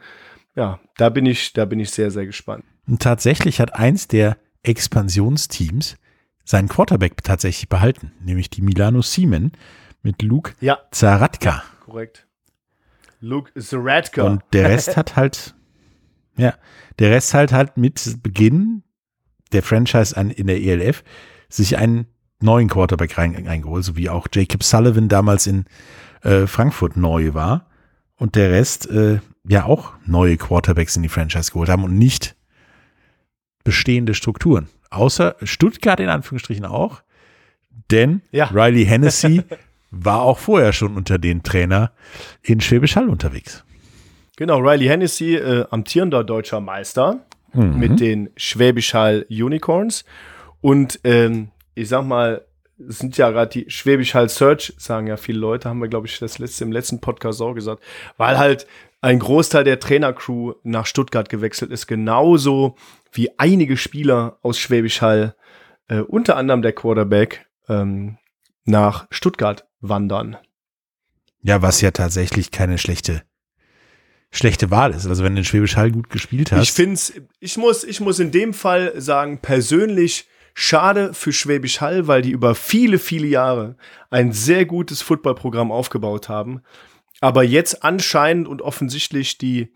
S1: Ja, da bin ich, da bin ich sehr, sehr gespannt.
S2: Und tatsächlich hat eins der Expansionsteams seinen Quarterback tatsächlich behalten, nämlich die Milano Siemen mit Luke ja. Zaratka. Ja,
S1: korrekt. Luke Zaratka.
S2: Und der Rest hat halt, ja, der Rest halt halt mit Beginn der Franchise an, in der ELF sich einen neuen Quarterback rein, reingeholt, so wie auch Jacob Sullivan damals in äh, Frankfurt neu war und der Rest äh, ja auch neue Quarterbacks in die Franchise geholt haben und nicht bestehende Strukturen. Außer Stuttgart in Anführungsstrichen auch, denn ja. Riley Hennessy war auch vorher schon unter den Trainer in Schwäbisch Hall unterwegs.
S1: Genau, Riley Hennessy, äh, amtierender deutscher Meister, mhm. mit den Schwäbisch Hall Unicorns. Und ähm, ich sag mal, es sind ja gerade die Schwäbisch Hall Search, sagen ja viele Leute, haben wir, glaube ich, das letzte im letzten Podcast auch gesagt, weil halt ein Großteil der Trainercrew nach Stuttgart gewechselt ist, genauso wie einige Spieler aus Schwäbisch Hall, äh, unter anderem der Quarterback, ähm, nach Stuttgart wandern.
S2: Ja, was ja tatsächlich keine schlechte schlechte Wahl ist. Also wenn du in Schwäbisch Hall gut gespielt hast.
S1: Ich finde ich muss, ich muss in dem Fall sagen, persönlich schade für Schwäbisch Hall, weil die über viele, viele Jahre ein sehr gutes Footballprogramm aufgebaut haben. Aber jetzt anscheinend und offensichtlich die,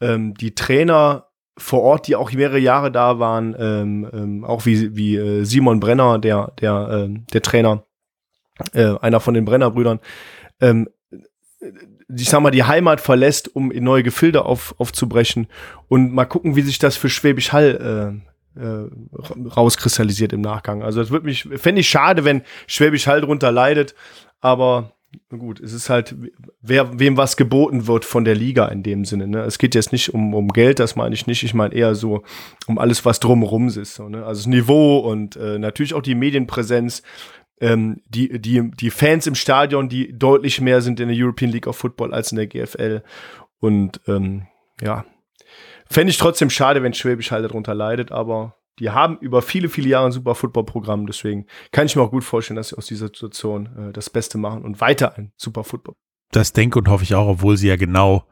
S1: ähm, die Trainer vor Ort, die auch mehrere Jahre da waren, ähm, ähm, auch wie, wie äh, Simon Brenner, der, der, äh, der Trainer, äh, einer von den Brenner-Brüdern, ähm, ich sag mal, die Heimat verlässt, um in neue Gefilde auf, aufzubrechen und mal gucken, wie sich das für Schwäbisch Hall äh, rauskristallisiert im Nachgang. Also das würde mich, fände ich schade, wenn Schwäbisch Hall drunter leidet, aber gut, es ist halt, wer, wem was geboten wird von der Liga in dem Sinne. Ne? Es geht jetzt nicht um, um Geld, das meine ich nicht. Ich meine eher so um alles, was drumherum ist. So, ne? Also das Niveau und äh, natürlich auch die Medienpräsenz, ähm, die, die, die Fans im Stadion, die deutlich mehr sind in der European League of Football als in der GFL. Und ähm, ja, fände ich trotzdem schade, wenn Schwäbisch Hall darunter leidet, aber die haben über viele, viele Jahre ein super Football-Programm. Deswegen kann ich mir auch gut vorstellen, dass sie aus dieser Situation äh, das Beste machen und weiter ein super Football.
S2: Das denke und hoffe ich auch, obwohl sie ja genau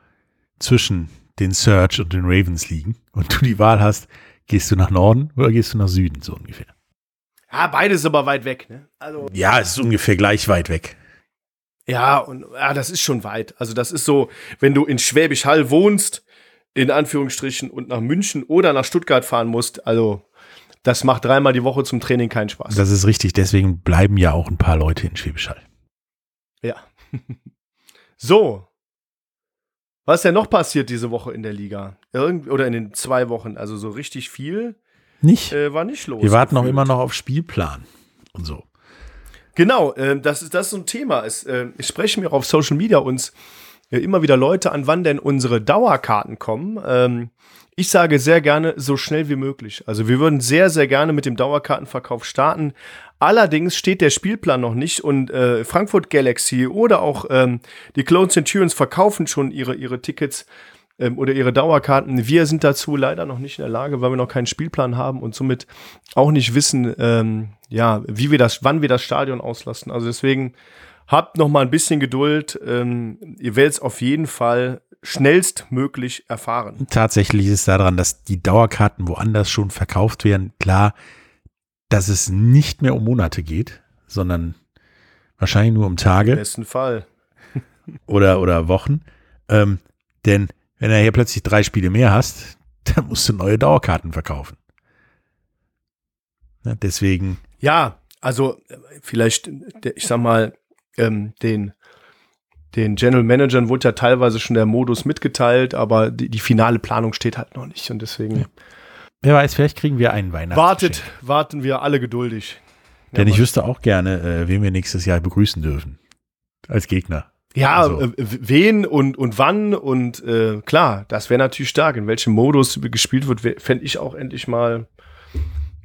S2: zwischen den Search und den Ravens liegen und du die Wahl hast, gehst du nach Norden oder gehst du nach Süden, so ungefähr.
S1: Ja, beides aber weit weg, ne?
S2: Also, ja, es ist ungefähr gleich weit weg.
S1: Ja, und ja, das ist schon weit. Also, das ist so, wenn du in Schwäbisch Hall wohnst, in Anführungsstrichen, und nach München oder nach Stuttgart fahren musst, also das macht dreimal die Woche zum Training keinen Spaß.
S2: Das ist richtig, deswegen bleiben ja auch ein paar Leute in Schwäbisch Hall.
S1: Ja. so. Was ist denn noch passiert diese Woche in der Liga? Irgend oder in den zwei Wochen? Also so richtig viel
S2: nicht.
S1: Äh, war nicht los.
S2: Wir warten auch immer noch auf Spielplan und so.
S1: Genau, äh, das, ist, das ist so ein Thema. Es, äh, ich spreche mir auf Social Media uns äh, immer wieder Leute an, wann denn unsere Dauerkarten kommen. Ähm, ich sage sehr gerne so schnell wie möglich. Also wir würden sehr, sehr gerne mit dem Dauerkartenverkauf starten. Allerdings steht der Spielplan noch nicht und äh, Frankfurt Galaxy oder auch ähm, die Clone Centurions verkaufen schon ihre, ihre Tickets ähm, oder ihre Dauerkarten. Wir sind dazu leider noch nicht in der Lage, weil wir noch keinen Spielplan haben und somit auch nicht wissen, ähm, ja, wie wir das, wann wir das Stadion auslassen. Also deswegen habt noch mal ein bisschen Geduld. Ähm, ihr werdet es auf jeden Fall schnellstmöglich erfahren.
S2: Tatsächlich ist es daran, dass die Dauerkarten woanders schon verkauft werden. Klar, dass es nicht mehr um Monate geht, sondern wahrscheinlich nur um Tage.
S1: Im besten Fall.
S2: oder, oder Wochen. Ähm, denn wenn du hier plötzlich drei Spiele mehr hast, dann musst du neue Dauerkarten verkaufen. Ja, deswegen.
S1: Ja, also vielleicht, ich sag mal, ähm, den, den General Managern wurde ja teilweise schon der Modus mitgeteilt, aber die, die finale Planung steht halt noch nicht und deswegen. Ja.
S2: Wer weiß, vielleicht kriegen wir einen Weihnachten.
S1: Wartet, warten wir alle geduldig.
S2: Denn ja, ich wüsste auch gerne, äh, wen wir nächstes Jahr begrüßen dürfen. Als Gegner.
S1: Ja, also. äh, wen und, und wann und äh, klar, das wäre natürlich stark. In welchem Modus gespielt wird, fände ich auch endlich mal,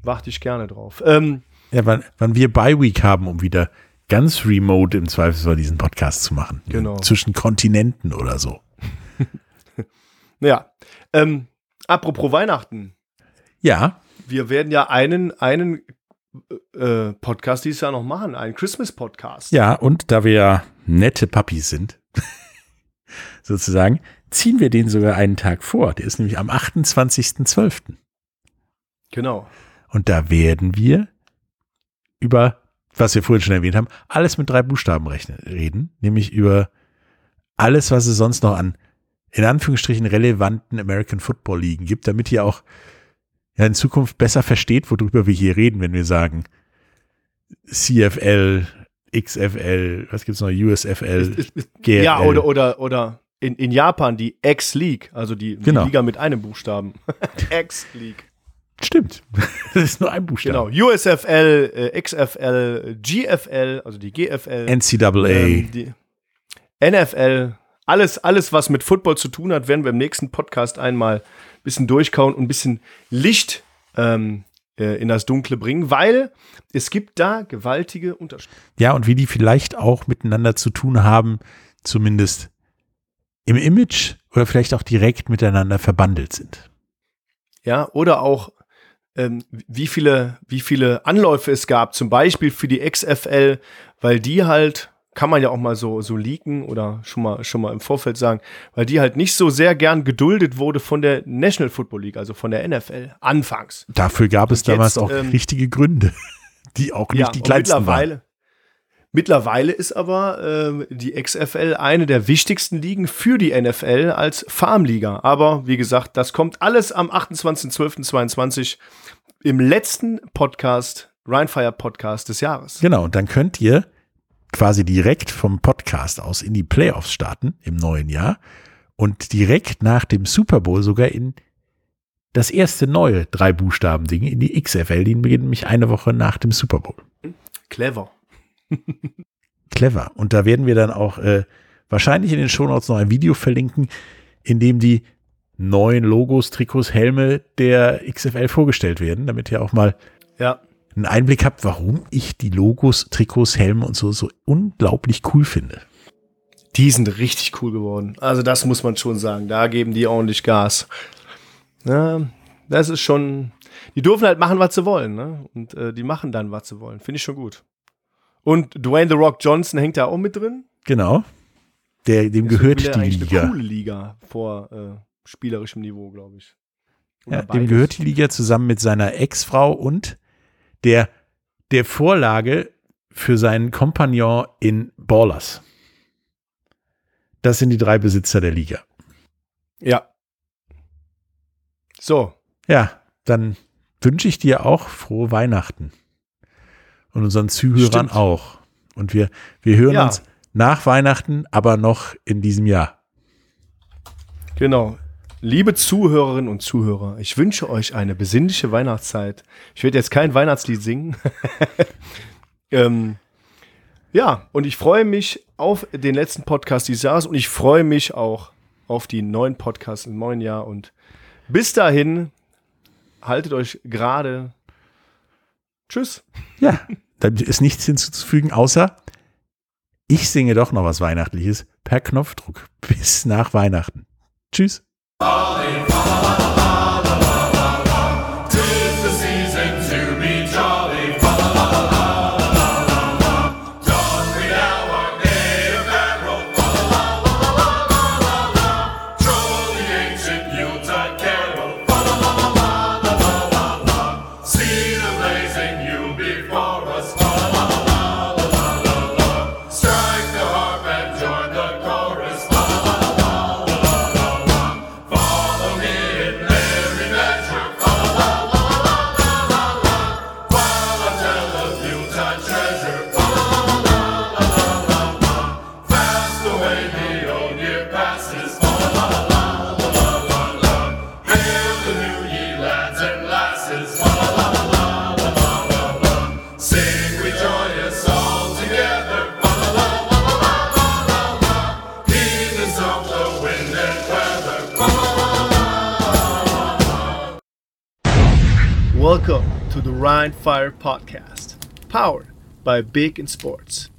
S1: warte ich gerne drauf. Ähm,
S2: ja, wann, wann wir Bye Week haben, um wieder ganz remote im Zweifelsfall diesen Podcast zu machen.
S1: Genau.
S2: Zwischen Kontinenten oder so.
S1: ja. Ähm, apropos Weihnachten.
S2: Ja.
S1: Wir werden ja einen, einen äh, Podcast dieses Jahr noch machen, einen Christmas-Podcast.
S2: Ja, und da wir ja nette Puppies sind, sozusagen, ziehen wir den sogar einen Tag vor. Der ist nämlich am 28.12.
S1: Genau.
S2: Und da werden wir über, was wir vorhin schon erwähnt haben, alles mit drei Buchstaben rechnen, reden, nämlich über alles, was es sonst noch an, in Anführungsstrichen, relevanten American Football Ligen gibt, damit ihr auch ja in Zukunft besser versteht, worüber wir hier reden, wenn wir sagen CFL, XFL, was gibt's noch, USFL,
S1: GFL. Ja, oder, oder, oder in, in Japan die X-League, also die,
S2: genau.
S1: die Liga mit einem Buchstaben. X-League.
S2: Stimmt. Das ist nur ein Buchstabe.
S1: Genau. USFL, äh, XFL, GFL, also die GFL.
S2: NCAA. Ähm,
S1: die NFL. Alles, alles, was mit Football zu tun hat, werden wir im nächsten Podcast einmal ein bisschen durchkauen und ein bisschen Licht ähm, äh, in das Dunkle bringen, weil es gibt da gewaltige Unterschiede.
S2: Ja, und wie die vielleicht auch miteinander zu tun haben, zumindest im Image oder vielleicht auch direkt miteinander verbandelt sind.
S1: Ja, oder auch ähm, wie viele, wie viele Anläufe es gab, zum Beispiel für die XFL, weil die halt kann man ja auch mal so, so leaken oder schon mal, schon mal im Vorfeld sagen, weil die halt nicht so sehr gern geduldet wurde von der National Football League, also von der NFL, anfangs.
S2: Dafür gab es Und damals jetzt, auch ähm, richtige Gründe, die auch nicht ja, die kleinsten mittlerweile, waren.
S1: Mittlerweile ist aber ähm, die XFL eine der wichtigsten Ligen für die NFL als Farmliga. Aber wie gesagt, das kommt alles am 28.12.22 im letzten Podcast, Rheinfire Podcast des Jahres.
S2: Genau, und dann könnt ihr quasi direkt vom Podcast aus in die Playoffs starten im neuen Jahr und direkt nach dem Super Bowl sogar in das erste neue drei Buchstaben-Ding in die XFL. Die beginnt nämlich eine Woche nach dem Super Bowl.
S1: Clever.
S2: Clever. Und da werden wir dann auch äh, wahrscheinlich in den Shownotes noch ein Video verlinken, in dem die neuen Logos, Trikots, Helme der XFL vorgestellt werden, damit ihr auch mal
S1: Ja.
S2: Einen Einblick habt, warum ich die Logos, Trikots, Helme und so so unglaublich cool finde.
S1: Die sind richtig cool geworden. Also das muss man schon sagen. Da geben die ordentlich Gas. Ja, das ist schon. Die dürfen halt machen, was sie wollen, ne? Und äh, die machen dann, was sie wollen. Finde ich schon gut. Und Dwayne The Rock Johnson hängt da auch mit drin.
S2: Genau. Der, dem
S1: Deswegen
S2: gehört die Liga.
S1: Eine coole Liga vor äh, spielerischem Niveau, glaube ich.
S2: Ja, dem gehört die Liga zusammen mit seiner Ex-Frau und der, der Vorlage für seinen Kompagnon in Ballers. Das sind die drei Besitzer der Liga.
S1: Ja. So.
S2: Ja, dann wünsche ich dir auch frohe Weihnachten. Und unseren Zuhörern
S1: Stimmt.
S2: auch. Und wir, wir hören
S1: Ja.
S2: uns nach Weihnachten, aber noch in diesem Jahr.
S1: Genau. Liebe Zuhörerinnen und Zuhörer, ich wünsche euch eine besinnliche Weihnachtszeit. Ich werde jetzt kein Weihnachtslied singen. ähm, ja, und ich freue mich auf den letzten Podcast dieses Jahres und ich freue mich auch auf die neuen Podcasts im neuen Jahr. Und bis dahin, haltet euch gerade. Tschüss.
S2: Ja, da ist nichts hinzuzufügen, außer ich singe doch noch was Weihnachtliches per Knopfdruck bis nach Weihnachten. Tschüss.
S1: Falling, falling. Rhine Fire Podcast, powered by Big in Sports.